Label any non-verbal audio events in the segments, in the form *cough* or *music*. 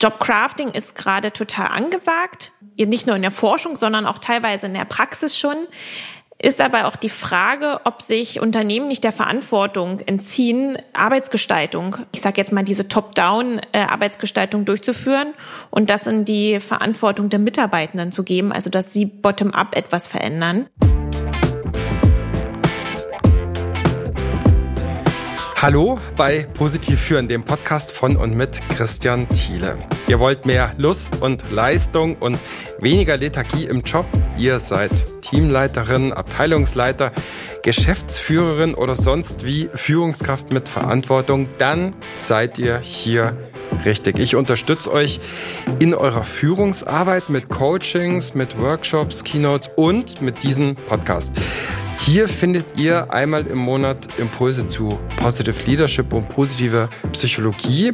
Jobcrafting ist gerade total angesagt, nicht nur in der Forschung, sondern auch teilweise in der Praxis schon. Ist aber auch die Frage, ob sich Unternehmen nicht der Verantwortung entziehen, Arbeitsgestaltung, ich sage jetzt mal diese Top-Down-Arbeitsgestaltung durchzuführen und das in die Verantwortung der Mitarbeitenden zu geben, also dass sie bottom-up etwas verändern. Hallo bei Positiv führen, dem Podcast von und mit Christian Thiele. Ihr wollt mehr Lust und Leistung und weniger Lethargie im Job? Ihr seid Teamleiterin, Abteilungsleiter, Geschäftsführerin oder sonst wie Führungskraft mit Verantwortung? Dann seid ihr hier richtig. Ich unterstütze euch in eurer Führungsarbeit mit Coachings, mit Workshops, Keynotes und mit diesem Podcast. Hier findet ihr einmal im Monat Impulse zu Positive Leadership und positive Psychologie.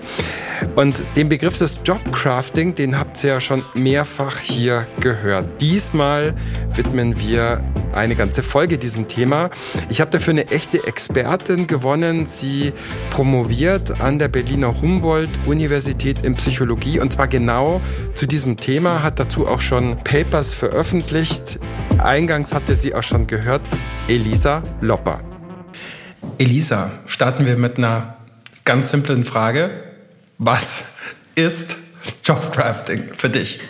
Und den Begriff des Jobcrafting, den habt ihr ja schon mehrfach hier gehört. Diesmal widmen wir eine ganze Folge diesem Thema. Ich habe dafür eine echte Expertin gewonnen. Sie promoviert an der Berliner Humboldt-Universität in Psychologie und zwar genau zu diesem Thema, hat dazu auch schon Papers veröffentlicht. Eingangs hatte sie auch schon gehört, Elisa Lopper. Elisa, starten wir mit einer ganz simplen Frage. Was ist Jobcrafting für dich?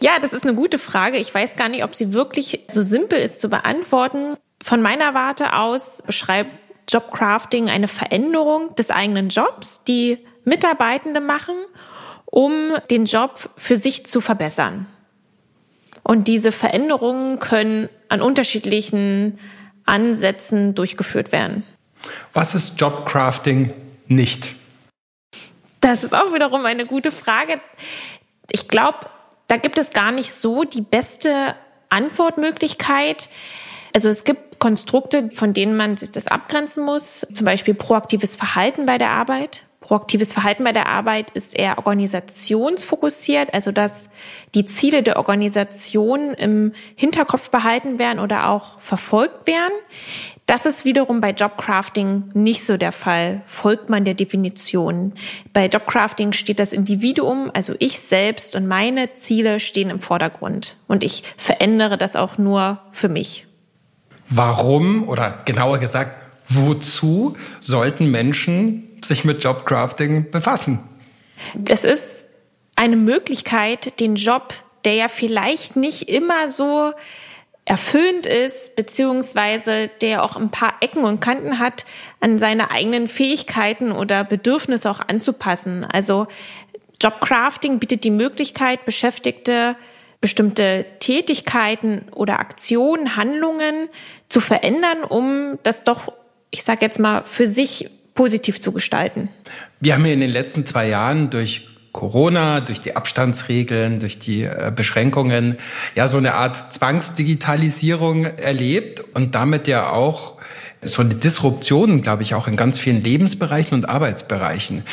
Ja, das ist eine gute Frage. Ich weiß gar nicht, ob sie wirklich so simpel ist zu beantworten. Von meiner Warte aus beschreibt Jobcrafting eine Veränderung des eigenen Jobs, die Mitarbeitende machen, um den Job für sich zu verbessern. Und diese Veränderungen können an unterschiedlichen Ansätzen durchgeführt werden. Was ist Jobcrafting nicht? Das ist auch wiederum eine gute Frage. Ich glaube, da gibt es gar nicht so die beste Antwortmöglichkeit. Also es gibt Konstrukte, von denen man sich das abgrenzen muss, zum Beispiel proaktives Verhalten bei der Arbeit. Proaktives Verhalten bei der Arbeit ist eher organisationsfokussiert, also dass die Ziele der Organisation im Hinterkopf behalten werden oder auch verfolgt werden. Das ist wiederum bei Jobcrafting nicht so der Fall. Folgt man der Definition. Bei Jobcrafting steht das Individuum, also ich selbst und meine Ziele stehen im Vordergrund. Und ich verändere das auch nur für mich. Warum oder genauer gesagt, wozu sollten Menschen sich mit Jobcrafting befassen? Das ist eine Möglichkeit, den Job, der ja vielleicht nicht immer so erfüllend ist, beziehungsweise der auch ein paar Ecken und Kanten hat, an seine eigenen Fähigkeiten oder Bedürfnisse auch anzupassen. Also Jobcrafting bietet die Möglichkeit, Beschäftigte bestimmte Tätigkeiten oder Aktionen, Handlungen zu verändern, um das doch, ich sage jetzt mal, für sich positiv zu gestalten. Wir haben ja in den letzten zwei Jahren durch Corona, durch die Abstandsregeln, durch die äh, Beschränkungen, ja, so eine Art Zwangsdigitalisierung erlebt und damit ja auch so eine Disruption, glaube ich, auch in ganz vielen Lebensbereichen und Arbeitsbereichen.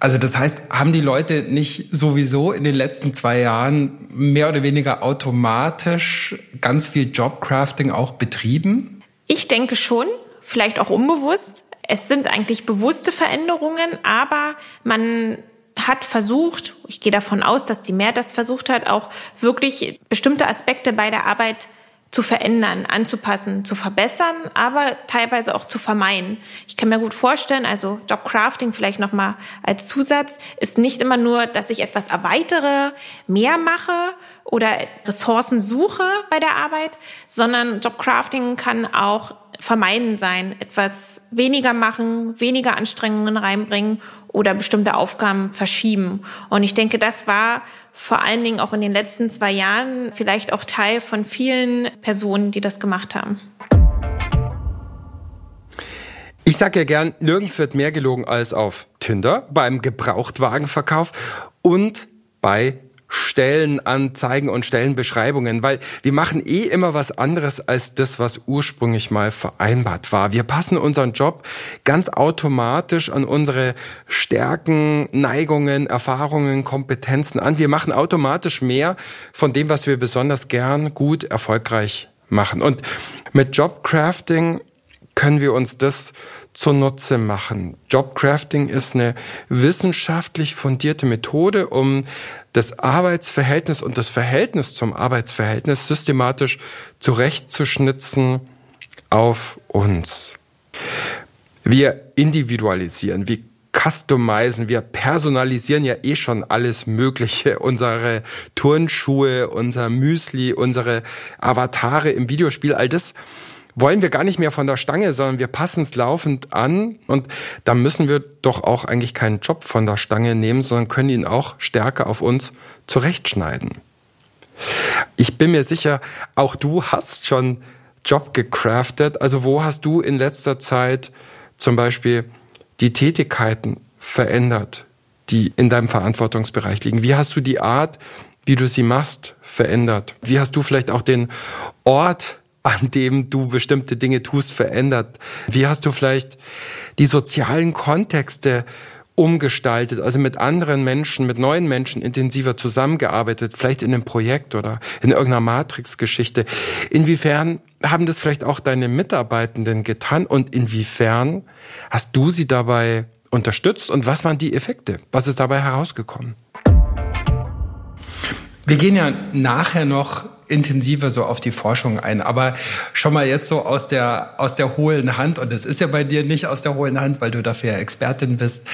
Also das heißt, haben die Leute nicht sowieso in den letzten zwei Jahren mehr oder weniger automatisch ganz viel Jobcrafting auch betrieben? Ich denke schon, vielleicht auch unbewusst. Es sind eigentlich bewusste Veränderungen, aber man hat versucht, ich gehe davon aus, dass die Mehr das versucht hat, auch wirklich bestimmte Aspekte bei der Arbeit zu verändern, anzupassen, zu verbessern, aber teilweise auch zu vermeiden. Ich kann mir gut vorstellen, also Jobcrafting vielleicht nochmal als Zusatz, ist nicht immer nur, dass ich etwas erweitere, mehr mache oder Ressourcen suche bei der Arbeit, sondern Jobcrafting kann auch vermeiden sein, etwas weniger machen, weniger Anstrengungen reinbringen oder bestimmte Aufgaben verschieben. Und ich denke, das war vor allen Dingen auch in den letzten zwei Jahren vielleicht auch Teil von vielen Personen, die das gemacht haben. Ich sage ja gern, nirgends wird mehr gelogen als auf Tinder, beim Gebrauchtwagenverkauf und bei Stellenanzeigen und Stellenbeschreibungen, weil wir machen eh immer was anderes als das, was ursprünglich mal vereinbart war. Wir passen unseren Job ganz automatisch an unsere Stärken, Neigungen, Erfahrungen, Kompetenzen an. Wir machen automatisch mehr von dem, was wir besonders gern, gut, erfolgreich machen. Und mit Jobcrafting können wir uns das zunutze machen. Jobcrafting ist eine wissenschaftlich fundierte Methode, um das Arbeitsverhältnis und das Verhältnis zum Arbeitsverhältnis systematisch zurechtzuschnitzen auf uns. Wir individualisieren, wir customizen, wir personalisieren ja eh schon alles Mögliche. *laughs* Unsere Turnschuhe, unser Müsli, unsere Avatare im Videospiel, all das wollen wir gar nicht mehr von der Stange, sondern wir passen es laufend an und da müssen wir doch auch eigentlich keinen Job von der Stange nehmen, sondern können ihn auch stärker auf uns zurechtschneiden. Ich bin mir sicher, auch du hast schon Job gecraftet. Also wo hast du in letzter Zeit zum Beispiel die Tätigkeiten verändert, die in deinem Verantwortungsbereich liegen? Wie hast du die Art, wie du sie machst, verändert? Wie hast du vielleicht auch den Ort, an dem du bestimmte Dinge tust, verändert? Wie hast du vielleicht die sozialen Kontexte umgestaltet, also mit anderen Menschen, mit neuen Menschen intensiver zusammengearbeitet, vielleicht in einem Projekt oder in irgendeiner Matrix-Geschichte. Inwiefern haben das vielleicht auch deine Mitarbeitenden getan und inwiefern hast du sie dabei unterstützt und was waren die Effekte? Was ist dabei herausgekommen? Wir gehen ja nachher noch intensiver so auf die Forschung ein. Aber schon mal jetzt so aus der, aus der hohlen Hand, und es ist ja bei dir nicht aus der hohlen Hand, weil du dafür ja Expertin bist.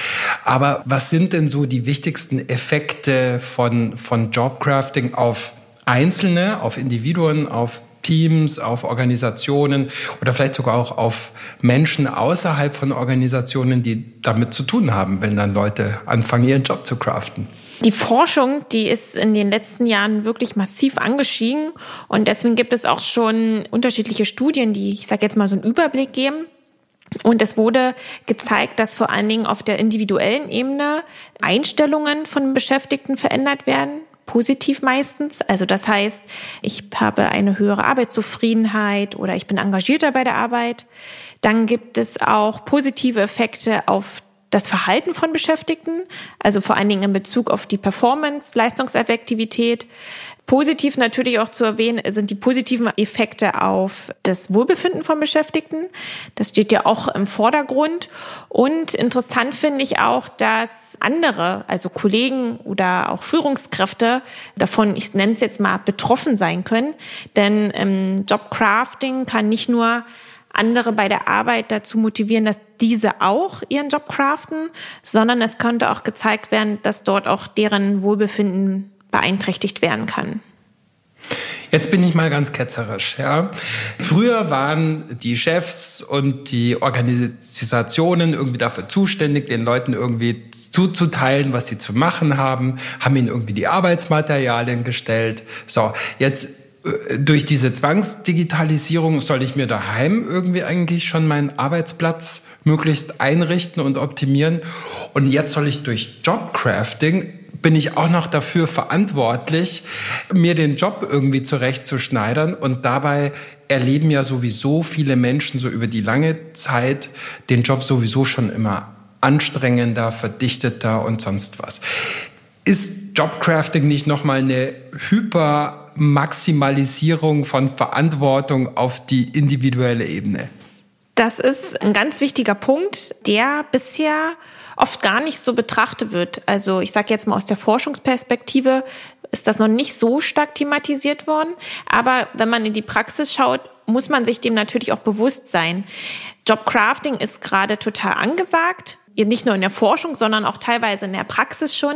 Aber was sind denn so die wichtigsten Effekte von, von Jobcrafting auf Einzelne, auf Individuen, auf Teams, auf Organisationen oder vielleicht sogar auch auf Menschen außerhalb von Organisationen, die damit zu tun haben, wenn dann Leute anfangen, ihren Job zu craften? Die Forschung, die ist in den letzten Jahren wirklich massiv angestiegen und deswegen gibt es auch schon unterschiedliche Studien, die, ich sage jetzt mal, so einen Überblick geben. Und es wurde gezeigt, dass vor allen Dingen auf der individuellen Ebene Einstellungen von Beschäftigten verändert werden positiv meistens. Also das heißt, ich habe eine höhere Arbeitszufriedenheit oder ich bin engagierter bei der Arbeit. Dann gibt es auch positive Effekte auf das Verhalten von Beschäftigten, also vor allen Dingen in Bezug auf die Performance, Leistungseffektivität. Positiv natürlich auch zu erwähnen sind die positiven Effekte auf das Wohlbefinden von Beschäftigten. Das steht ja auch im Vordergrund. Und interessant finde ich auch, dass andere, also Kollegen oder auch Führungskräfte davon, ich nenne es jetzt mal, betroffen sein können. Denn im Jobcrafting kann nicht nur andere bei der Arbeit dazu motivieren, dass diese auch ihren Job craften, sondern es könnte auch gezeigt werden, dass dort auch deren Wohlbefinden beeinträchtigt werden kann. Jetzt bin ich mal ganz ketzerisch. Ja. Früher waren die Chefs und die Organisationen irgendwie dafür zuständig, den Leuten irgendwie zuzuteilen, was sie zu machen haben, haben ihnen irgendwie die Arbeitsmaterialien gestellt. So, jetzt durch diese Zwangsdigitalisierung soll ich mir daheim irgendwie eigentlich schon meinen Arbeitsplatz möglichst einrichten und optimieren. Und jetzt soll ich durch Jobcrafting bin ich auch noch dafür verantwortlich, mir den Job irgendwie zurechtzuschneidern. Und dabei erleben ja sowieso viele Menschen so über die lange Zeit den Job sowieso schon immer anstrengender, verdichteter und sonst was. Ist Jobcrafting nicht nochmal eine hyper Maximalisierung von Verantwortung auf die individuelle Ebene? Das ist ein ganz wichtiger Punkt, der bisher oft gar nicht so betrachtet wird. Also ich sage jetzt mal aus der Forschungsperspektive ist das noch nicht so stark thematisiert worden. Aber wenn man in die Praxis schaut, muss man sich dem natürlich auch bewusst sein. Jobcrafting ist gerade total angesagt. Nicht nur in der Forschung, sondern auch teilweise in der Praxis schon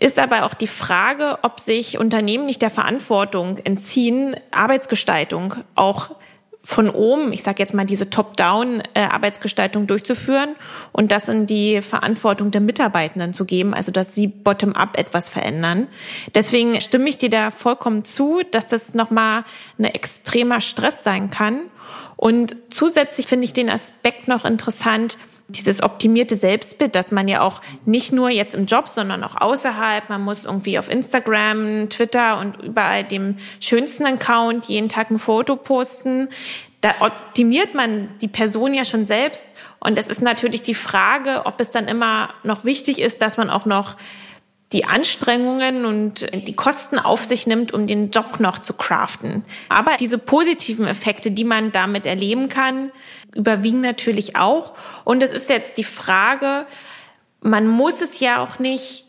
ist aber auch die Frage, ob sich Unternehmen nicht der Verantwortung entziehen, Arbeitsgestaltung auch von oben, ich sage jetzt mal diese Top-Down-Arbeitsgestaltung durchzuführen und das in die Verantwortung der Mitarbeitenden zu geben, also dass sie bottom-up etwas verändern. Deswegen stimme ich dir da vollkommen zu, dass das nochmal ein extremer Stress sein kann. Und zusätzlich finde ich den Aspekt noch interessant, dieses optimierte Selbstbild, dass man ja auch nicht nur jetzt im Job, sondern auch außerhalb, man muss irgendwie auf Instagram, Twitter und überall dem schönsten Account jeden Tag ein Foto posten. Da optimiert man die Person ja schon selbst. Und es ist natürlich die Frage, ob es dann immer noch wichtig ist, dass man auch noch die Anstrengungen und die Kosten auf sich nimmt, um den Job noch zu craften. Aber diese positiven Effekte, die man damit erleben kann, überwiegen natürlich auch. Und es ist jetzt die Frage, man muss es ja auch nicht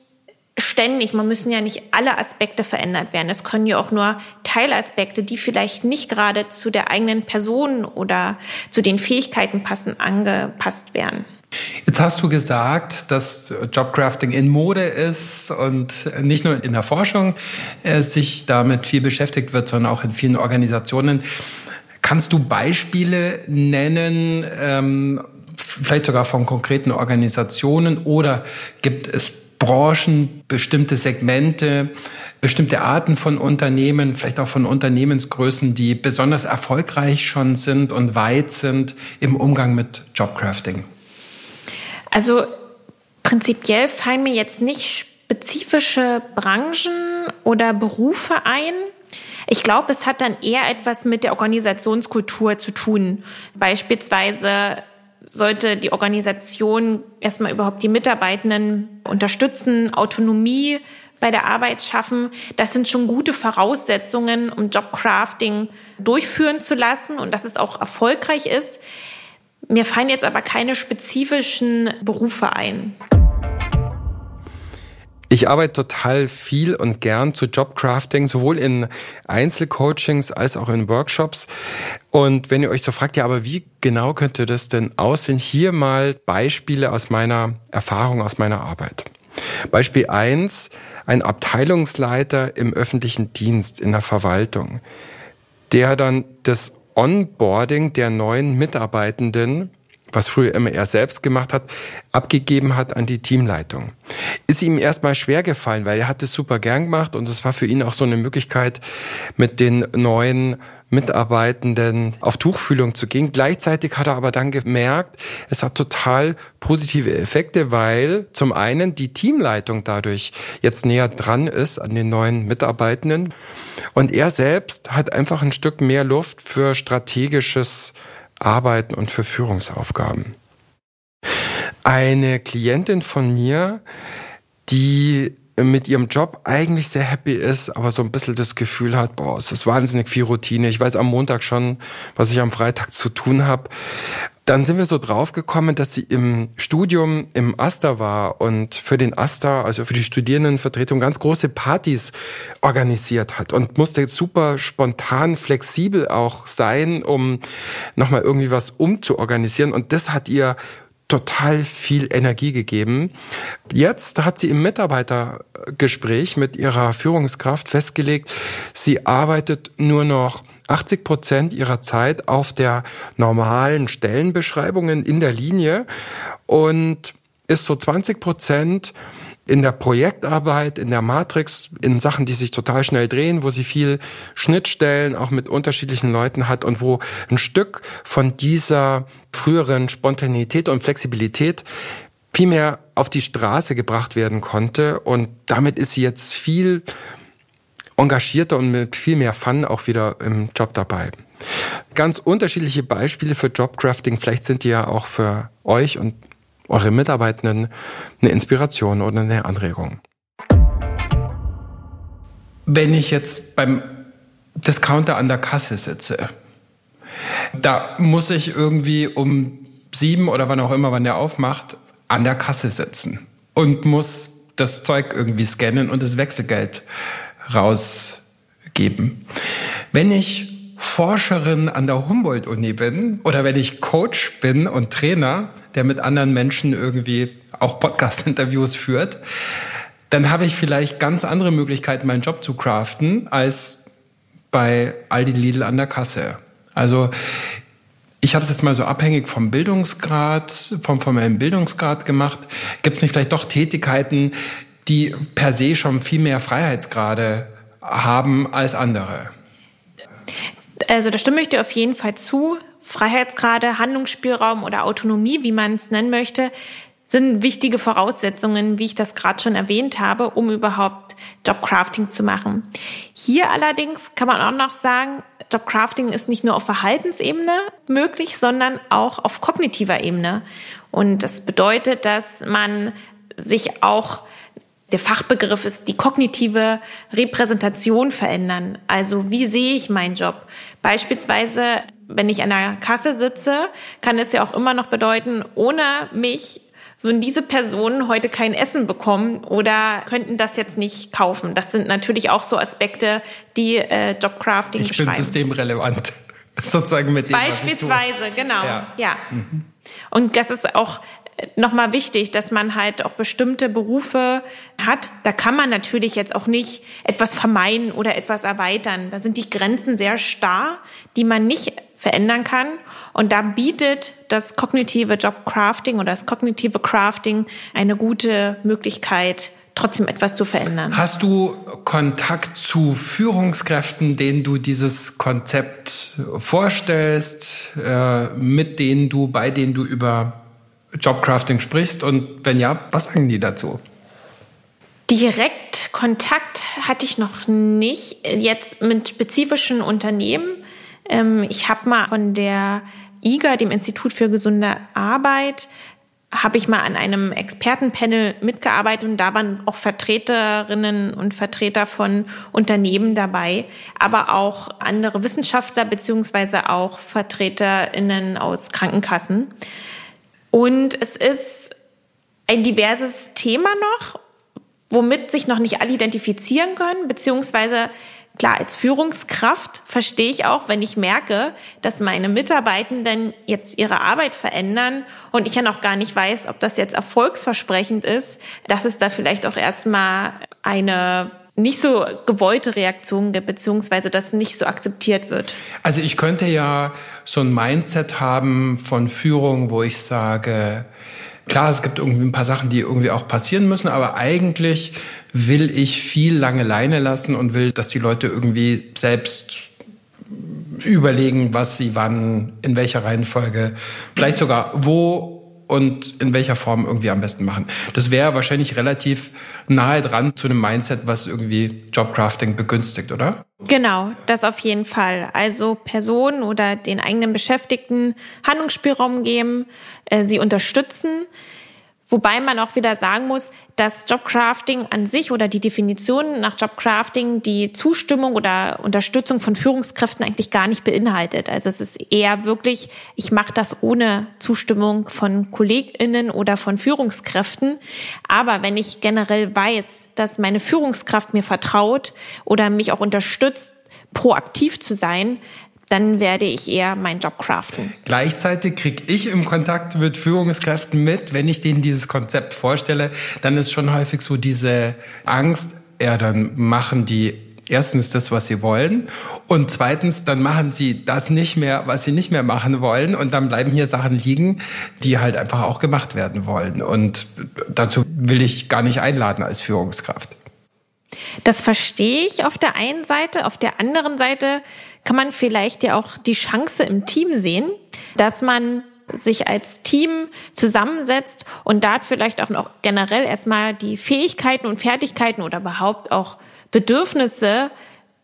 ständig, man müssen ja nicht alle Aspekte verändert werden. Es können ja auch nur Teilaspekte, die vielleicht nicht gerade zu der eigenen Person oder zu den Fähigkeiten passen, angepasst werden. Jetzt hast du gesagt, dass Jobcrafting in Mode ist und nicht nur in der Forschung äh, sich damit viel beschäftigt wird, sondern auch in vielen Organisationen. Kannst du Beispiele nennen, ähm, vielleicht sogar von konkreten Organisationen oder gibt es Branchen, bestimmte Segmente, bestimmte Arten von Unternehmen, vielleicht auch von Unternehmensgrößen, die besonders erfolgreich schon sind und weit sind im Umgang mit Jobcrafting? Also prinzipiell fallen mir jetzt nicht spezifische Branchen oder Berufe ein. Ich glaube, es hat dann eher etwas mit der Organisationskultur zu tun. Beispielsweise sollte die Organisation erstmal überhaupt die Mitarbeitenden unterstützen, Autonomie bei der Arbeit schaffen. Das sind schon gute Voraussetzungen, um Jobcrafting durchführen zu lassen und dass es auch erfolgreich ist. Mir fallen jetzt aber keine spezifischen Berufe ein. Ich arbeite total viel und gern zu Jobcrafting, sowohl in Einzelcoachings als auch in Workshops. Und wenn ihr euch so fragt, ja, aber wie genau könnte das denn aussehen? Hier mal Beispiele aus meiner Erfahrung, aus meiner Arbeit. Beispiel eins: ein Abteilungsleiter im öffentlichen Dienst, in der Verwaltung, der dann das Onboarding der neuen Mitarbeitenden was früher immer er selbst gemacht hat, abgegeben hat an die Teamleitung. Ist ihm erstmal schwer gefallen, weil er hat es super gern gemacht und es war für ihn auch so eine Möglichkeit, mit den neuen Mitarbeitenden auf Tuchfühlung zu gehen. Gleichzeitig hat er aber dann gemerkt, es hat total positive Effekte, weil zum einen die Teamleitung dadurch jetzt näher dran ist an den neuen Mitarbeitenden und er selbst hat einfach ein Stück mehr Luft für strategisches Arbeiten und für Führungsaufgaben. Eine Klientin von mir, die mit ihrem Job eigentlich sehr happy ist, aber so ein bisschen das Gefühl hat, boah, es ist wahnsinnig viel Routine. Ich weiß am Montag schon, was ich am Freitag zu tun habe. Dann sind wir so draufgekommen, dass sie im Studium im Asta war und für den Asta, also für die Studierendenvertretung, ganz große Partys organisiert hat und musste super spontan, flexibel auch sein, um nochmal irgendwie was umzuorganisieren. Und das hat ihr total viel Energie gegeben. Jetzt hat sie im Mitarbeitergespräch mit ihrer Führungskraft festgelegt, sie arbeitet nur noch 80 Prozent ihrer Zeit auf der normalen Stellenbeschreibungen in der Linie und ist so 20 Prozent in der Projektarbeit, in der Matrix, in Sachen, die sich total schnell drehen, wo sie viel Schnittstellen auch mit unterschiedlichen Leuten hat und wo ein Stück von dieser früheren Spontanität und Flexibilität viel mehr auf die Straße gebracht werden konnte. Und damit ist sie jetzt viel engagierter und mit viel mehr Fun auch wieder im Job dabei. Ganz unterschiedliche Beispiele für Jobcrafting. Vielleicht sind die ja auch für euch und eure Mitarbeitenden eine Inspiration oder eine Anregung? Wenn ich jetzt beim Discounter an der Kasse sitze, da muss ich irgendwie um sieben oder wann auch immer, wann der aufmacht, an der Kasse sitzen und muss das Zeug irgendwie scannen und das Wechselgeld rausgeben. Wenn ich Forscherin an der Humboldt-Uni bin oder wenn ich Coach bin und Trainer, der mit anderen Menschen irgendwie auch Podcast-Interviews führt, dann habe ich vielleicht ganz andere Möglichkeiten, meinen Job zu craften, als bei Aldi Lidl an der Kasse. Also ich habe es jetzt mal so abhängig vom Bildungsgrad, vom formellen Bildungsgrad gemacht. Gibt es nicht vielleicht doch Tätigkeiten, die per se schon viel mehr Freiheitsgrade haben als andere? Also da stimme ich dir auf jeden Fall zu. Freiheitsgrade, Handlungsspielraum oder Autonomie, wie man es nennen möchte, sind wichtige Voraussetzungen, wie ich das gerade schon erwähnt habe, um überhaupt Jobcrafting zu machen. Hier allerdings kann man auch noch sagen, Jobcrafting ist nicht nur auf Verhaltensebene möglich, sondern auch auf kognitiver Ebene. Und das bedeutet, dass man sich auch der Fachbegriff ist die kognitive Repräsentation verändern. Also wie sehe ich meinen Job? Beispielsweise, wenn ich an der Kasse sitze, kann es ja auch immer noch bedeuten, ohne mich würden diese Personen heute kein Essen bekommen oder könnten das jetzt nicht kaufen. Das sind natürlich auch so Aspekte, die äh, Jobcrafting ich beschreiben. Ich bin systemrelevant, *laughs* sozusagen mit dem, Beispielsweise, genau. Ja. ja. Mhm. Und das ist auch nochmal wichtig, dass man halt auch bestimmte Berufe hat. Da kann man natürlich jetzt auch nicht etwas vermeiden oder etwas erweitern. Da sind die Grenzen sehr starr, die man nicht verändern kann. Und da bietet das kognitive Jobcrafting oder das kognitive Crafting eine gute Möglichkeit, trotzdem etwas zu verändern. Hast du Kontakt zu Führungskräften, denen du dieses Konzept vorstellst, äh, mit denen du, bei denen du über Jobcrafting sprichst? Und wenn ja, was sagen die dazu? Direkt Kontakt hatte ich noch nicht, jetzt mit spezifischen Unternehmen. Ähm, ich habe mal von der IGA, dem Institut für gesunde Arbeit, habe ich mal an einem Expertenpanel mitgearbeitet und da waren auch Vertreterinnen und Vertreter von Unternehmen dabei, aber auch andere Wissenschaftler beziehungsweise auch Vertreterinnen aus Krankenkassen. Und es ist ein diverses Thema noch, womit sich noch nicht alle identifizieren können, beziehungsweise klar, als Führungskraft verstehe ich auch, wenn ich merke, dass meine Mitarbeitenden jetzt ihre Arbeit verändern und ich ja noch gar nicht weiß, ob das jetzt erfolgsversprechend ist, dass es da vielleicht auch erstmal eine nicht so gewollte Reaktionen gibt, beziehungsweise das nicht so akzeptiert wird? Also ich könnte ja so ein Mindset haben von Führung, wo ich sage, klar, es gibt irgendwie ein paar Sachen, die irgendwie auch passieren müssen, aber eigentlich will ich viel lange Leine lassen und will, dass die Leute irgendwie selbst überlegen, was sie wann, in welcher Reihenfolge, vielleicht sogar wo und in welcher Form irgendwie am besten machen. Das wäre wahrscheinlich relativ nahe dran zu einem Mindset, was irgendwie Jobcrafting begünstigt, oder? Genau, das auf jeden Fall. Also Personen oder den eigenen Beschäftigten Handlungsspielraum geben, äh, sie unterstützen Wobei man auch wieder sagen muss, dass Jobcrafting an sich oder die Definition nach Jobcrafting die Zustimmung oder Unterstützung von Führungskräften eigentlich gar nicht beinhaltet. Also es ist eher wirklich, ich mache das ohne Zustimmung von Kolleginnen oder von Führungskräften. Aber wenn ich generell weiß, dass meine Führungskraft mir vertraut oder mich auch unterstützt, proaktiv zu sein, dann werde ich eher meinen Job craften. Gleichzeitig kriege ich im Kontakt mit Führungskräften mit, wenn ich denen dieses Konzept vorstelle, dann ist schon häufig so diese Angst, ja, dann machen die erstens das, was sie wollen und zweitens, dann machen sie das nicht mehr, was sie nicht mehr machen wollen und dann bleiben hier Sachen liegen, die halt einfach auch gemacht werden wollen und dazu will ich gar nicht einladen als Führungskraft. Das verstehe ich auf der einen Seite. Auf der anderen Seite kann man vielleicht ja auch die Chance im Team sehen, dass man sich als Team zusammensetzt und da vielleicht auch noch generell erstmal die Fähigkeiten und Fertigkeiten oder überhaupt auch Bedürfnisse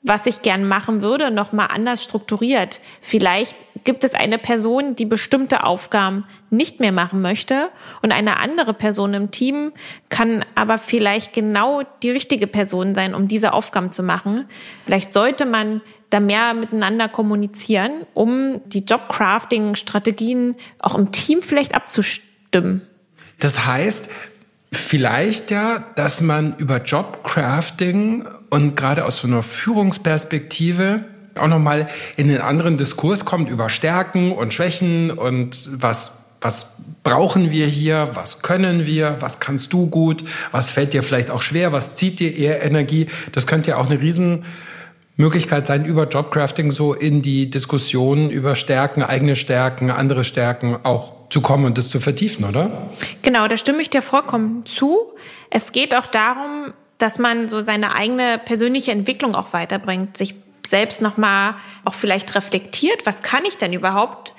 was ich gern machen würde, noch mal anders strukturiert. Vielleicht gibt es eine Person, die bestimmte Aufgaben nicht mehr machen möchte und eine andere Person im Team kann aber vielleicht genau die richtige Person sein, um diese Aufgaben zu machen. Vielleicht sollte man da mehr miteinander kommunizieren, um die Jobcrafting-Strategien auch im Team vielleicht abzustimmen. Das heißt, vielleicht ja, dass man über Jobcrafting und gerade aus so einer Führungsperspektive auch nochmal in den anderen Diskurs kommt über Stärken und Schwächen und was, was brauchen wir hier, was können wir, was kannst du gut, was fällt dir vielleicht auch schwer, was zieht dir eher Energie. Das könnte ja auch eine Riesenmöglichkeit sein, über Jobcrafting so in die Diskussion über Stärken, eigene Stärken, andere Stärken auch zu kommen und das zu vertiefen, oder? Genau, da stimme ich dir vollkommen zu. Es geht auch darum, dass man so seine eigene persönliche Entwicklung auch weiterbringt, sich selbst nochmal auch vielleicht reflektiert, was kann ich denn überhaupt,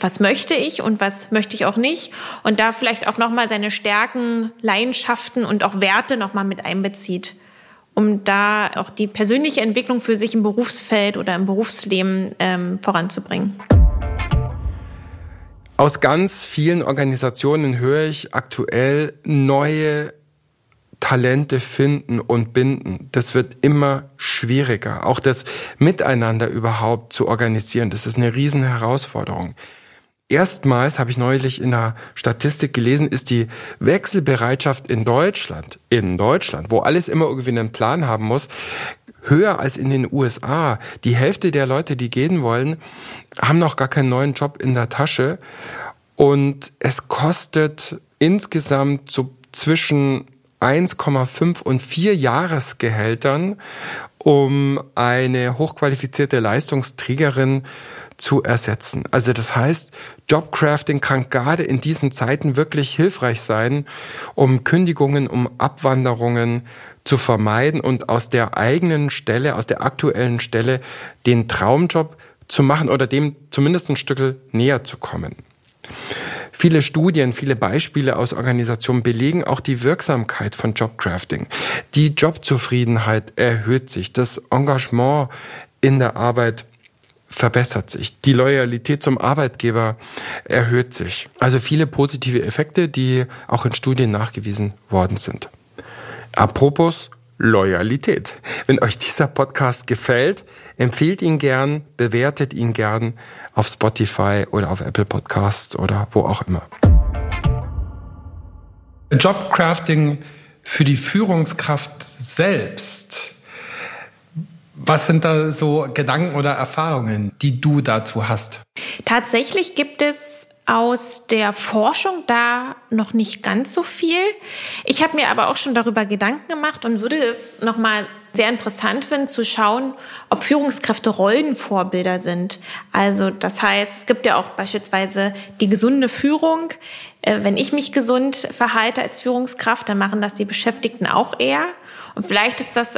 was möchte ich und was möchte ich auch nicht und da vielleicht auch nochmal seine Stärken, Leidenschaften und auch Werte nochmal mit einbezieht, um da auch die persönliche Entwicklung für sich im Berufsfeld oder im Berufsleben ähm, voranzubringen. Aus ganz vielen Organisationen höre ich aktuell neue Talente finden und binden, das wird immer schwieriger. Auch das Miteinander überhaupt zu organisieren, das ist eine riesen Herausforderung. Erstmals habe ich neulich in einer Statistik gelesen, ist die Wechselbereitschaft in Deutschland, in Deutschland, wo alles immer irgendwie einen Plan haben muss, höher als in den USA. Die Hälfte der Leute, die gehen wollen, haben noch gar keinen neuen Job in der Tasche. Und es kostet insgesamt so zwischen 1,5 und 4 Jahresgehältern, um eine hochqualifizierte Leistungsträgerin zu ersetzen. Also das heißt, Jobcrafting kann gerade in diesen Zeiten wirklich hilfreich sein, um Kündigungen, um Abwanderungen zu vermeiden und aus der eigenen Stelle, aus der aktuellen Stelle den Traumjob zu machen oder dem zumindest ein Stück näher zu kommen. Viele Studien, viele Beispiele aus Organisationen belegen auch die Wirksamkeit von Jobcrafting. Die Jobzufriedenheit erhöht sich, das Engagement in der Arbeit verbessert sich. Die Loyalität zum Arbeitgeber erhöht sich. Also viele positive Effekte, die auch in Studien nachgewiesen worden sind. Apropos Loyalität. Wenn euch dieser Podcast gefällt, empfehlt ihn gern, bewertet ihn gern auf Spotify oder auf Apple Podcasts oder wo auch immer. Jobcrafting für die Führungskraft selbst. Was sind da so Gedanken oder Erfahrungen, die du dazu hast? Tatsächlich gibt es aus der Forschung da noch nicht ganz so viel. Ich habe mir aber auch schon darüber Gedanken gemacht und würde es noch mal sehr interessant finden zu schauen, ob Führungskräfte Rollenvorbilder sind. Also das heißt, es gibt ja auch beispielsweise die gesunde Führung. Äh, wenn ich mich gesund verhalte als Führungskraft, dann machen das die Beschäftigten auch eher. Und vielleicht ist das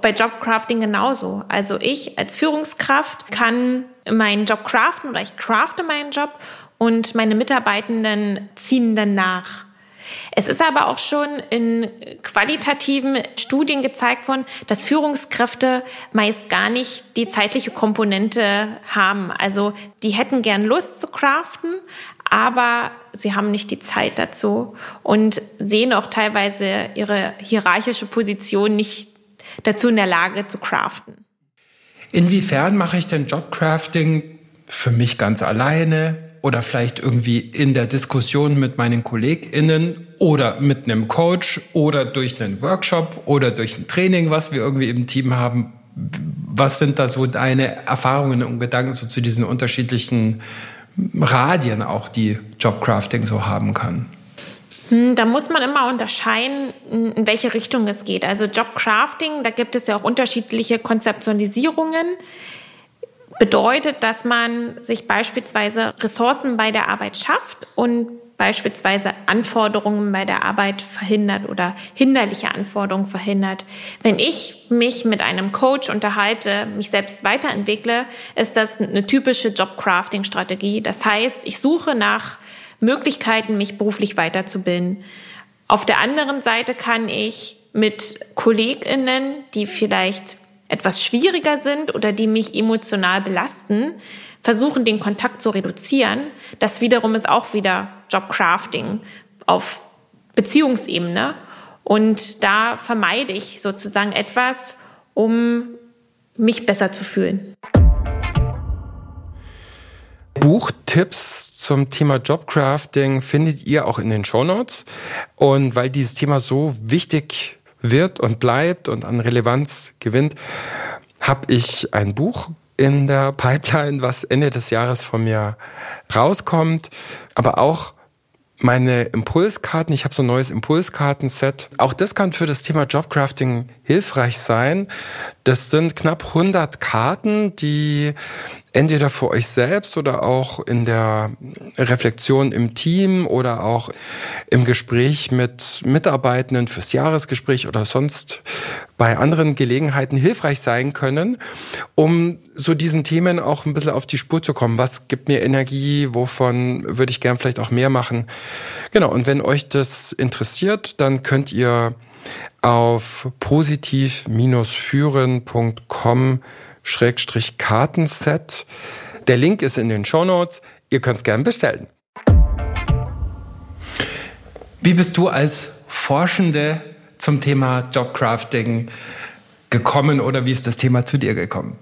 bei Jobcrafting genauso. Also ich als Führungskraft kann meinen Job craften oder ich crafte meinen Job und meine Mitarbeitenden ziehen dann nach. Es ist aber auch schon in qualitativen Studien gezeigt worden, dass Führungskräfte meist gar nicht die zeitliche Komponente haben. Also die hätten gern Lust zu craften, aber sie haben nicht die Zeit dazu und sehen auch teilweise ihre hierarchische Position nicht dazu in der Lage zu craften. Inwiefern mache ich denn Jobcrafting für mich ganz alleine? Oder vielleicht irgendwie in der Diskussion mit meinen KollegInnen oder mit einem Coach oder durch einen Workshop oder durch ein Training, was wir irgendwie im Team haben. Was sind da so deine Erfahrungen und Gedanken so zu diesen unterschiedlichen Radien auch, die Jobcrafting so haben kann? Hm, da muss man immer unterscheiden, in welche Richtung es geht. Also Jobcrafting, da gibt es ja auch unterschiedliche Konzeptualisierungen bedeutet, dass man sich beispielsweise Ressourcen bei der Arbeit schafft und beispielsweise Anforderungen bei der Arbeit verhindert oder hinderliche Anforderungen verhindert. Wenn ich mich mit einem Coach unterhalte, mich selbst weiterentwickle, ist das eine typische Job-Crafting-Strategie. Das heißt, ich suche nach Möglichkeiten, mich beruflich weiterzubilden. Auf der anderen Seite kann ich mit KollegInnen, die vielleicht etwas schwieriger sind oder die mich emotional belasten, versuchen, den Kontakt zu reduzieren. Das wiederum ist auch wieder Jobcrafting auf Beziehungsebene. Und da vermeide ich sozusagen etwas, um mich besser zu fühlen. Buchtipps zum Thema Jobcrafting findet ihr auch in den Shownotes. Und weil dieses Thema so wichtig wird und bleibt und an Relevanz gewinnt, habe ich ein Buch in der Pipeline, was Ende des Jahres von mir rauskommt, aber auch meine Impulskarten. Ich habe so ein neues Impulskartenset. Auch das kann für das Thema Jobcrafting hilfreich sein. Das sind knapp 100 Karten, die entweder für euch selbst oder auch in der Reflexion im Team oder auch im Gespräch mit Mitarbeitenden fürs Jahresgespräch oder sonst bei anderen Gelegenheiten hilfreich sein können, um so diesen Themen auch ein bisschen auf die Spur zu kommen. Was gibt mir Energie? Wovon würde ich gern vielleicht auch mehr machen? Genau. Und wenn euch das interessiert, dann könnt ihr auf positiv-führen.com Schrägstrich Kartenset. Der Link ist in den Show Notes. Ihr könnt gern bestellen. Wie bist du als Forschende zum Thema Jobcrafting gekommen oder wie ist das Thema zu dir gekommen?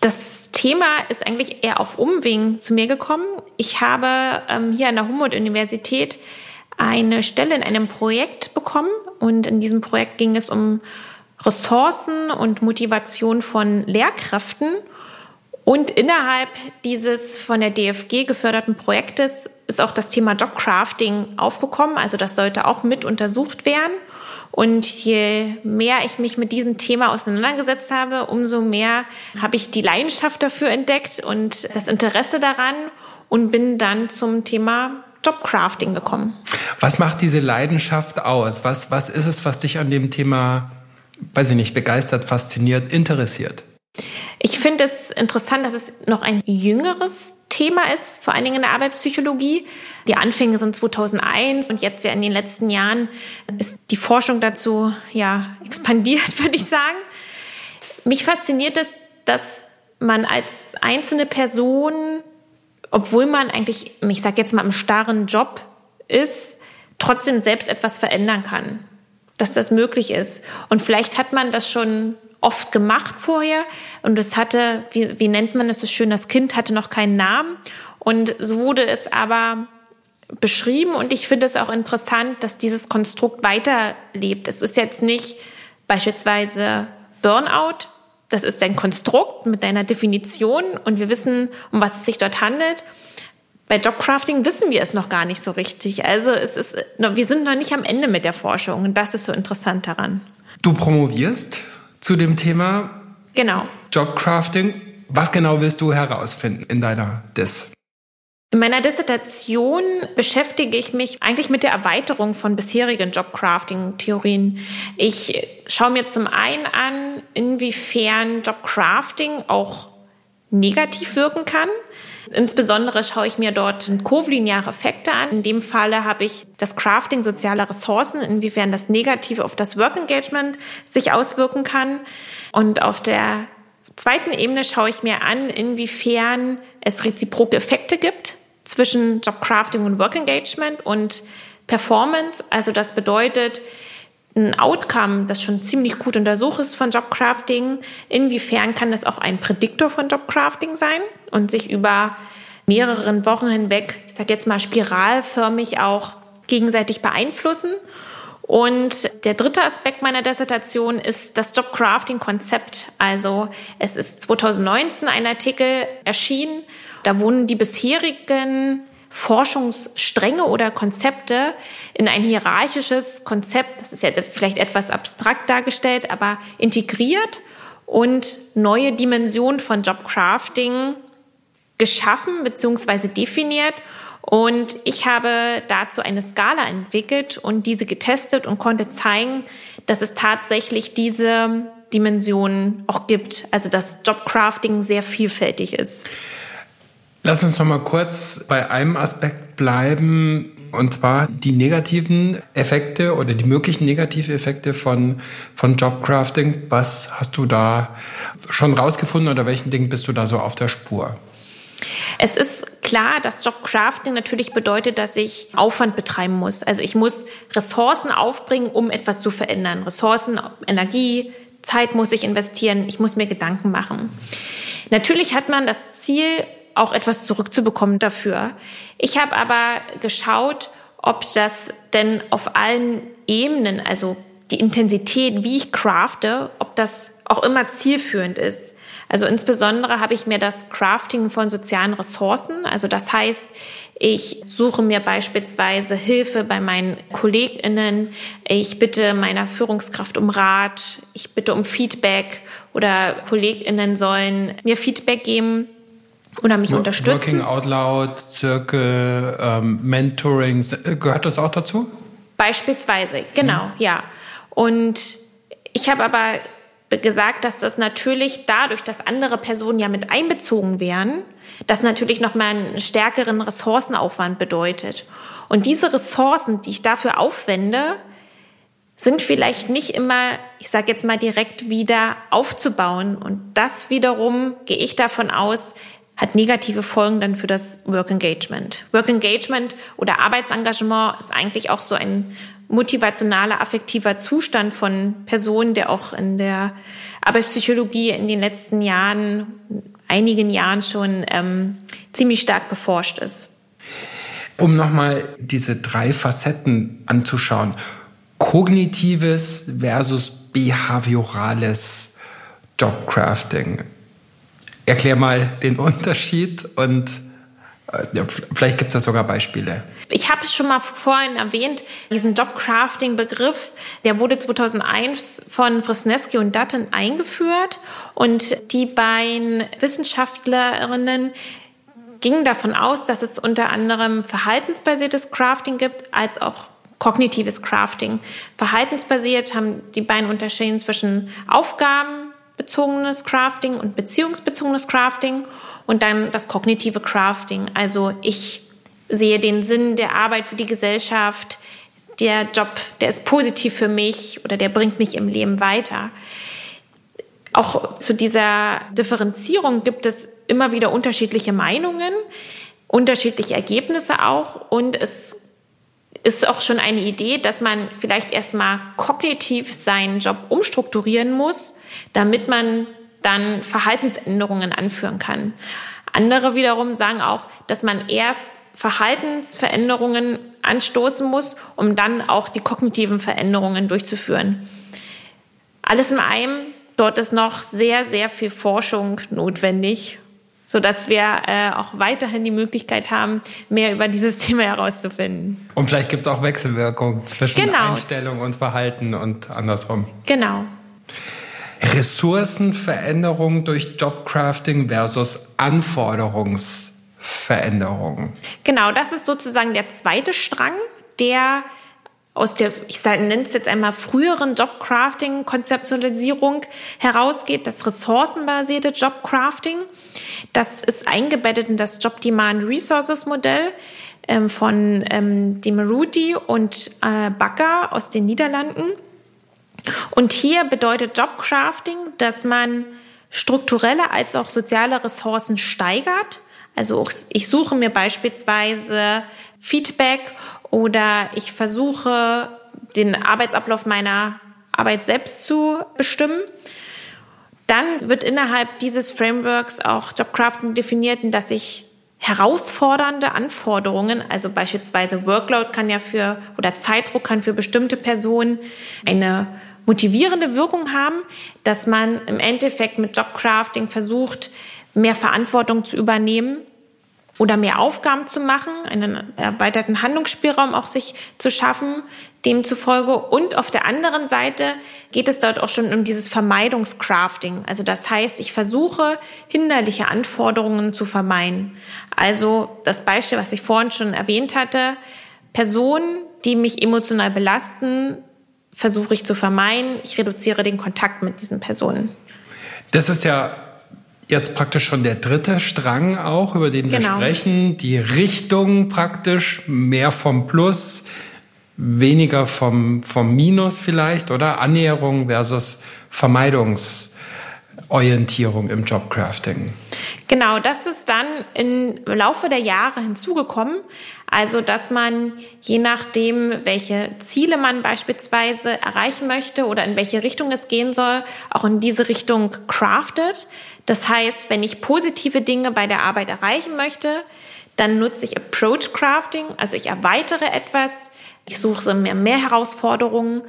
Das Thema ist eigentlich eher auf Umwegen zu mir gekommen. Ich habe ähm, hier an der Humboldt-Universität eine Stelle in einem Projekt bekommen und in diesem Projekt ging es um Ressourcen und Motivation von Lehrkräften. Und innerhalb dieses von der DFG geförderten Projektes ist auch das Thema Jobcrafting aufgekommen. Also das sollte auch mit untersucht werden. Und je mehr ich mich mit diesem Thema auseinandergesetzt habe, umso mehr habe ich die Leidenschaft dafür entdeckt und das Interesse daran und bin dann zum Thema Jobcrafting gekommen. Was macht diese Leidenschaft aus? Was, was ist es, was dich an dem Thema, weiß ich nicht, begeistert, fasziniert, interessiert? Ich finde es interessant, dass es noch ein jüngeres Thema ist, vor allen Dingen in der Arbeitspsychologie. Die Anfänge sind 2001 und jetzt ja in den letzten Jahren ist die Forschung dazu ja expandiert, *laughs* würde ich sagen. Mich fasziniert es, dass man als einzelne Person, obwohl man eigentlich, ich sage jetzt mal im starren Job ist, trotzdem selbst etwas verändern kann, dass das möglich ist. Und vielleicht hat man das schon oft gemacht vorher und es hatte, wie, wie nennt man es so schön, das Kind hatte noch keinen Namen und so wurde es aber beschrieben und ich finde es auch interessant, dass dieses Konstrukt weiterlebt. Es ist jetzt nicht beispielsweise Burnout, das ist ein Konstrukt mit einer Definition und wir wissen, um was es sich dort handelt. Bei Jobcrafting wissen wir es noch gar nicht so richtig. Also es ist, wir sind noch nicht am Ende mit der Forschung und das ist so interessant daran. Du promovierst zu dem Thema genau. Jobcrafting. Was genau willst du herausfinden in deiner Dis? In meiner Dissertation beschäftige ich mich eigentlich mit der Erweiterung von bisherigen Jobcrafting-Theorien. Ich schaue mir zum einen an, inwiefern Jobcrafting auch negativ wirken kann. Insbesondere schaue ich mir dort kolineare Effekte an. In dem Falle habe ich das Crafting sozialer Ressourcen, inwiefern das negativ auf das Work Engagement sich auswirken kann. Und auf der zweiten Ebene schaue ich mir an, inwiefern es reziproke Effekte gibt zwischen Jobcrafting und Work Engagement und Performance. Also das bedeutet, ein Outcome, das schon ziemlich gut untersucht ist von Jobcrafting. Inwiefern kann das auch ein Prädiktor von Jobcrafting sein und sich über mehreren Wochen hinweg, ich sage jetzt mal spiralförmig auch gegenseitig beeinflussen? Und der dritte Aspekt meiner Dissertation ist das Jobcrafting-Konzept. Also es ist 2019 ein Artikel erschienen, da wurden die bisherigen Forschungsstränge oder Konzepte in ein hierarchisches Konzept, das ist jetzt vielleicht etwas abstrakt dargestellt, aber integriert und neue Dimensionen von Jobcrafting geschaffen bzw. definiert. Und ich habe dazu eine Skala entwickelt und diese getestet und konnte zeigen, dass es tatsächlich diese Dimensionen auch gibt. Also dass Jobcrafting sehr vielfältig ist. Lass uns noch mal kurz bei einem Aspekt bleiben, und zwar die negativen Effekte oder die möglichen negativen Effekte von, von Jobcrafting. Was hast du da schon rausgefunden oder welchen Dingen bist du da so auf der Spur? Es ist klar, dass Jobcrafting natürlich bedeutet, dass ich Aufwand betreiben muss. Also ich muss Ressourcen aufbringen, um etwas zu verändern. Ressourcen, Energie, Zeit muss ich investieren. Ich muss mir Gedanken machen. Natürlich hat man das Ziel, auch etwas zurückzubekommen dafür. Ich habe aber geschaut, ob das denn auf allen Ebenen, also die Intensität, wie ich crafte, ob das auch immer zielführend ist. Also insbesondere habe ich mir das Crafting von sozialen Ressourcen, also das heißt, ich suche mir beispielsweise Hilfe bei meinen KollegInnen, ich bitte meiner Führungskraft um Rat, ich bitte um Feedback oder KollegInnen sollen mir Feedback geben oder mich unterstützen. Working Out Loud, Zirkel, ähm, Mentoring, gehört das auch dazu? Beispielsweise, genau, mhm. ja. Und ich habe aber gesagt, dass das natürlich dadurch, dass andere Personen ja mit einbezogen wären, das natürlich nochmal einen stärkeren Ressourcenaufwand bedeutet. Und diese Ressourcen, die ich dafür aufwende, sind vielleicht nicht immer, ich sage jetzt mal direkt wieder aufzubauen. Und das wiederum gehe ich davon aus, hat negative Folgen dann für das Work Engagement. Work Engagement oder Arbeitsengagement ist eigentlich auch so ein motivationaler, affektiver Zustand von Personen, der auch in der Arbeitspsychologie in den letzten Jahren, einigen Jahren schon ähm, ziemlich stark beforscht ist. Um nochmal diese drei Facetten anzuschauen. Kognitives versus behaviorales Jobcrafting. Erklär mal den Unterschied und ja, vielleicht gibt es da sogar Beispiele. Ich habe es schon mal vorhin erwähnt, diesen Jobcrafting-Begriff, der wurde 2001 von Fresneski und Dutton eingeführt und die beiden Wissenschaftlerinnen gingen davon aus, dass es unter anderem verhaltensbasiertes Crafting gibt, als auch kognitives Crafting. Verhaltensbasiert haben die beiden unterschieden zwischen aufgabenbezogenes Crafting und beziehungsbezogenes Crafting und dann das kognitive Crafting. Also ich sehe den Sinn der Arbeit für die Gesellschaft, der Job, der ist positiv für mich oder der bringt mich im Leben weiter. Auch zu dieser Differenzierung gibt es immer wieder unterschiedliche Meinungen, unterschiedliche Ergebnisse auch und es ist auch schon eine Idee, dass man vielleicht erstmal kognitiv seinen Job umstrukturieren muss, damit man dann Verhaltensänderungen anführen kann. Andere wiederum sagen auch, dass man erst Verhaltensveränderungen anstoßen muss, um dann auch die kognitiven Veränderungen durchzuführen. Alles in einem, dort ist noch sehr, sehr viel Forschung notwendig, sodass wir äh, auch weiterhin die Möglichkeit haben, mehr über dieses *laughs* Thema herauszufinden. Und vielleicht gibt es auch Wechselwirkungen zwischen genau. Einstellung und Verhalten und andersrum. Genau. Ressourcenveränderung durch Jobcrafting versus Anforderungsveränderung. Genau, das ist sozusagen der zweite Strang, der aus der, ich nenne es jetzt einmal früheren Jobcrafting-Konzeptualisierung herausgeht, das ressourcenbasierte Jobcrafting. Das ist eingebettet in das Job Demand Resources Modell ähm, von ähm, Demeruti und äh, Bakker aus den Niederlanden. Und hier bedeutet Jobcrafting, dass man strukturelle als auch soziale Ressourcen steigert. Also ich suche mir beispielsweise Feedback oder ich versuche den Arbeitsablauf meiner Arbeit selbst zu bestimmen. Dann wird innerhalb dieses Frameworks auch Jobcrafting definiert, dass ich herausfordernde Anforderungen, also beispielsweise Workload kann ja für oder Zeitdruck kann für bestimmte Personen eine motivierende Wirkung haben, dass man im Endeffekt mit Jobcrafting versucht, mehr Verantwortung zu übernehmen oder mehr Aufgaben zu machen, einen erweiterten Handlungsspielraum auch sich zu schaffen, demzufolge. Und auf der anderen Seite geht es dort auch schon um dieses Vermeidungscrafting. Also das heißt, ich versuche, hinderliche Anforderungen zu vermeiden. Also das Beispiel, was ich vorhin schon erwähnt hatte, Personen, die mich emotional belasten, versuche ich zu vermeiden. Ich reduziere den Kontakt mit diesen Personen. Das ist ja jetzt praktisch schon der dritte Strang auch, über den wir genau. sprechen. Die Richtung praktisch, mehr vom Plus, weniger vom, vom Minus vielleicht, oder? Annäherung versus Vermeidungsorientierung im Jobcrafting. Genau, das ist dann im Laufe der Jahre hinzugekommen. Also, dass man je nachdem, welche Ziele man beispielsweise erreichen möchte oder in welche Richtung es gehen soll, auch in diese Richtung craftet. Das heißt, wenn ich positive Dinge bei der Arbeit erreichen möchte, dann nutze ich Approach Crafting, also ich erweitere etwas, ich suche mir mehr Herausforderungen.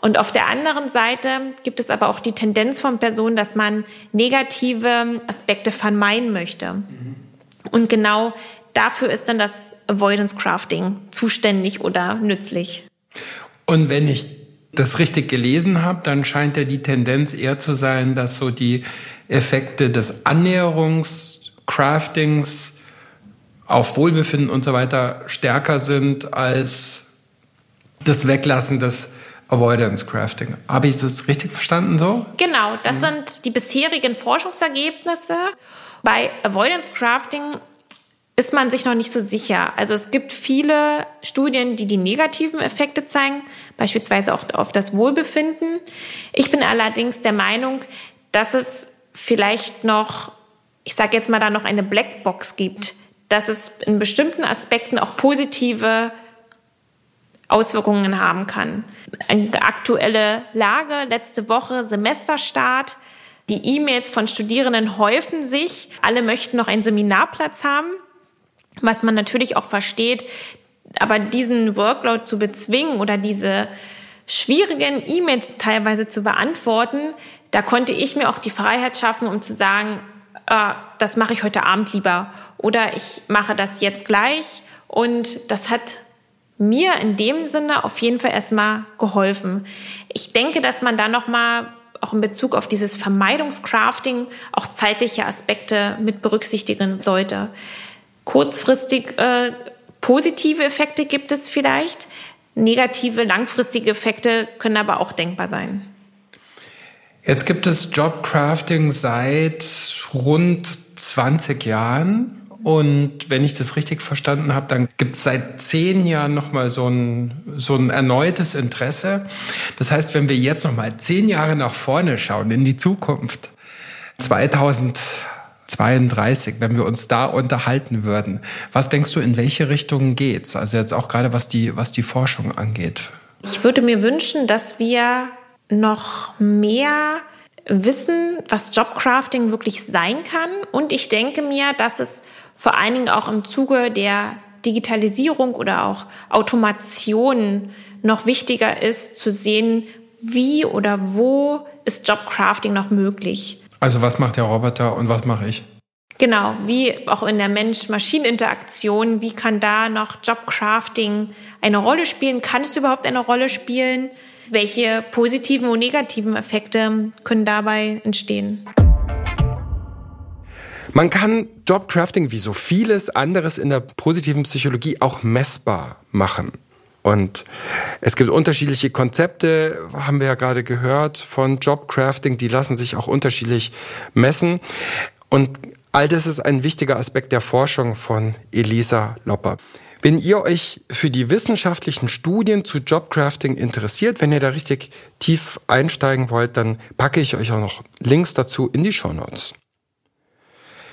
Und auf der anderen Seite gibt es aber auch die Tendenz von Personen, dass man negative Aspekte vermeiden möchte. Mhm. Und genau dafür ist dann das Avoidance Crafting zuständig oder nützlich. Und wenn ich das richtig gelesen habe, dann scheint ja die Tendenz eher zu sein, dass so die Effekte des Annäherungscraftings auf Wohlbefinden und so weiter stärker sind als das Weglassen des Avoidance Crafting. Habe ich das richtig verstanden so? Genau, das mhm. sind die bisherigen Forschungsergebnisse. Bei Avoidance Crafting ist man sich noch nicht so sicher. Also es gibt viele Studien, die die negativen Effekte zeigen, beispielsweise auch auf das Wohlbefinden. Ich bin allerdings der Meinung, dass es vielleicht noch, ich sage jetzt mal da noch eine Blackbox gibt, dass es in bestimmten Aspekten auch positive Auswirkungen haben kann. Eine aktuelle Lage, letzte Woche Semesterstart. Die E-Mails von Studierenden häufen sich. Alle möchten noch einen Seminarplatz haben, was man natürlich auch versteht. Aber diesen Workload zu bezwingen oder diese schwierigen E-Mails teilweise zu beantworten, da konnte ich mir auch die Freiheit schaffen, um zu sagen, äh, das mache ich heute Abend lieber oder ich mache das jetzt gleich. Und das hat mir in dem Sinne auf jeden Fall erstmal geholfen. Ich denke, dass man da nochmal auch in Bezug auf dieses Vermeidungscrafting auch zeitliche Aspekte mit berücksichtigen sollte. Kurzfristig äh, positive Effekte gibt es vielleicht, negative langfristige Effekte können aber auch denkbar sein. Jetzt gibt es Jobcrafting seit rund 20 Jahren. Und wenn ich das richtig verstanden habe, dann gibt es seit zehn Jahren nochmal so ein, so ein erneutes Interesse. Das heißt, wenn wir jetzt nochmal zehn Jahre nach vorne schauen, in die Zukunft, 2032, wenn wir uns da unterhalten würden, was denkst du, in welche Richtung geht's? Also jetzt auch gerade was die, was die Forschung angeht. Ich würde mir wünschen, dass wir noch mehr wissen, was Jobcrafting wirklich sein kann. Und ich denke mir, dass es vor allen Dingen auch im Zuge der Digitalisierung oder auch Automation noch wichtiger ist, zu sehen, wie oder wo ist Jobcrafting noch möglich. Also was macht der Roboter und was mache ich? Genau, wie auch in der Mensch-Maschinen-Interaktion, wie kann da noch Jobcrafting eine Rolle spielen? Kann es überhaupt eine Rolle spielen? Welche positiven und negativen Effekte können dabei entstehen? Man kann Jobcrafting wie so vieles anderes in der positiven Psychologie auch messbar machen. Und es gibt unterschiedliche Konzepte, haben wir ja gerade gehört, von Jobcrafting, die lassen sich auch unterschiedlich messen. Und all das ist ein wichtiger Aspekt der Forschung von Elisa Lopper. Wenn ihr euch für die wissenschaftlichen Studien zu Jobcrafting interessiert, wenn ihr da richtig tief einsteigen wollt, dann packe ich euch auch noch Links dazu in die Show Notes.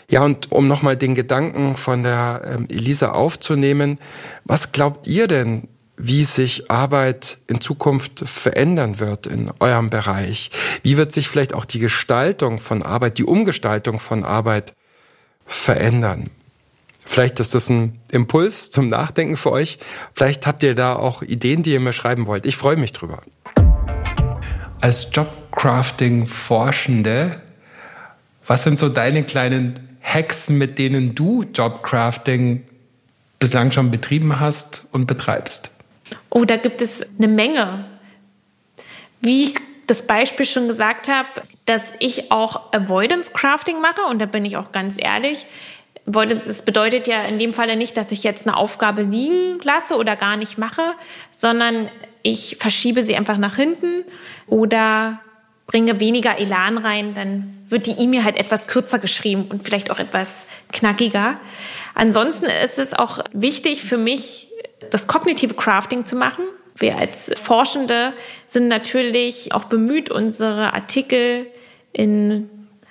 Ja, und um nochmal den Gedanken von der ähm, Elisa aufzunehmen, was glaubt ihr denn, wie sich Arbeit in Zukunft verändern wird in eurem Bereich? Wie wird sich vielleicht auch die Gestaltung von Arbeit, die Umgestaltung von Arbeit verändern? Vielleicht ist das ein Impuls zum Nachdenken für euch. Vielleicht habt ihr da auch Ideen, die ihr mir schreiben wollt. Ich freue mich drüber. Als Jobcrafting-Forschende, was sind so deine kleinen Hacks, mit denen du Jobcrafting bislang schon betrieben hast und betreibst? Oh, da gibt es eine Menge. Wie ich das Beispiel schon gesagt habe, dass ich auch Avoidance Crafting mache und da bin ich auch ganz ehrlich. Es bedeutet ja in dem Falle nicht, dass ich jetzt eine Aufgabe liegen lasse oder gar nicht mache, sondern ich verschiebe sie einfach nach hinten oder bringe weniger Elan rein, dann wird die E-Mail halt etwas kürzer geschrieben und vielleicht auch etwas knackiger. Ansonsten ist es auch wichtig für mich, das kognitive Crafting zu machen. Wir als Forschende sind natürlich auch bemüht, unsere Artikel in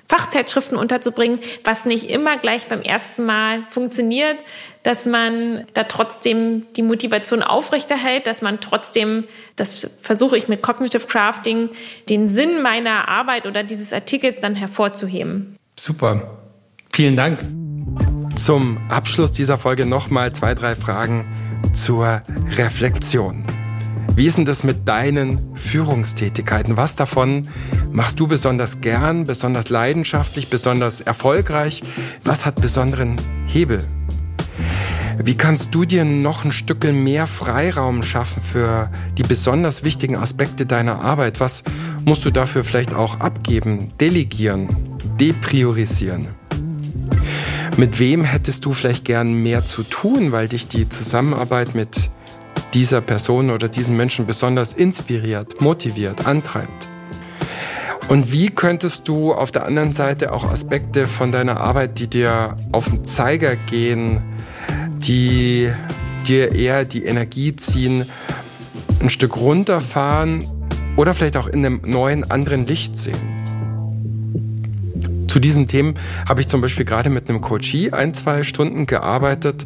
Fachzeitschriften unterzubringen, was nicht immer gleich beim ersten Mal funktioniert, dass man da trotzdem die Motivation aufrechterhält, dass man trotzdem, das versuche ich mit Cognitive Crafting, den Sinn meiner Arbeit oder dieses Artikels dann hervorzuheben. Super. Vielen Dank. Zum Abschluss dieser Folge nochmal zwei, drei Fragen zur Reflexion. Wie ist denn das mit deinen Führungstätigkeiten? Was davon machst du besonders gern, besonders leidenschaftlich, besonders erfolgreich? Was hat besonderen Hebel? Wie kannst du dir noch ein Stück mehr Freiraum schaffen für die besonders wichtigen Aspekte deiner Arbeit? Was musst du dafür vielleicht auch abgeben, delegieren, depriorisieren? Mit wem hättest du vielleicht gern mehr zu tun, weil dich die Zusammenarbeit mit dieser Person oder diesen Menschen besonders inspiriert, motiviert, antreibt. Und wie könntest du auf der anderen Seite auch Aspekte von deiner Arbeit, die dir auf den Zeiger gehen, die dir eher die Energie ziehen, ein Stück runterfahren oder vielleicht auch in einem neuen, anderen Licht sehen? Zu diesen Themen habe ich zum Beispiel gerade mit einem Coachie ein, zwei Stunden gearbeitet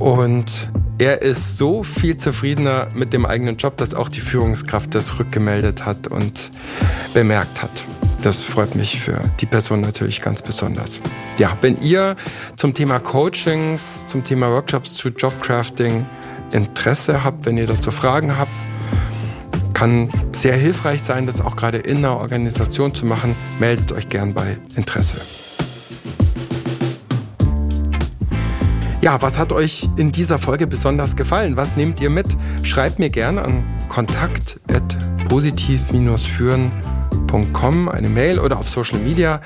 und Er ist so viel zufriedener mit dem eigenen Job, dass auch die Führungskraft das rückgemeldet hat und bemerkt hat. Das freut mich für die Person natürlich ganz besonders. Ja, wenn ihr zum Thema Coachings, zum Thema Workshops zu Jobcrafting Interesse habt, wenn ihr dazu Fragen habt, kann sehr hilfreich sein, das auch gerade in einer Organisation zu machen. Meldet euch gern bei Interesse. Ja, was hat euch in dieser Folge besonders gefallen? Was nehmt ihr mit? Schreibt mir gerne an kontakt.positiv-führen.com eine Mail oder auf Social Media,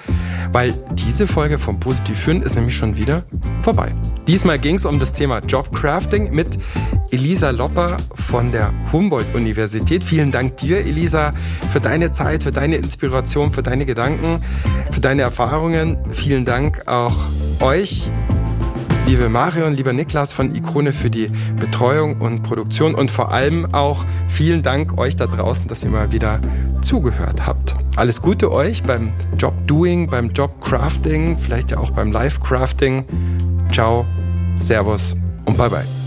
weil diese Folge vom Positiv Führen ist nämlich schon wieder vorbei. Diesmal ging es um das Thema Jobcrafting mit Elisa Lopper von der Humboldt-Universität. Vielen Dank dir, Elisa, für deine Zeit, für deine Inspiration, für deine Gedanken, für deine Erfahrungen. Vielen Dank auch euch, liebe Marion, lieber Niklas von Ikone für die Betreuung und Produktion und vor allem auch vielen Dank euch da draußen, dass ihr mal wieder zugehört habt. Alles Gute euch beim Jobdoing, beim Jobcrafting, vielleicht ja auch beim Life-Crafting. Ciao, Servus und bye bye.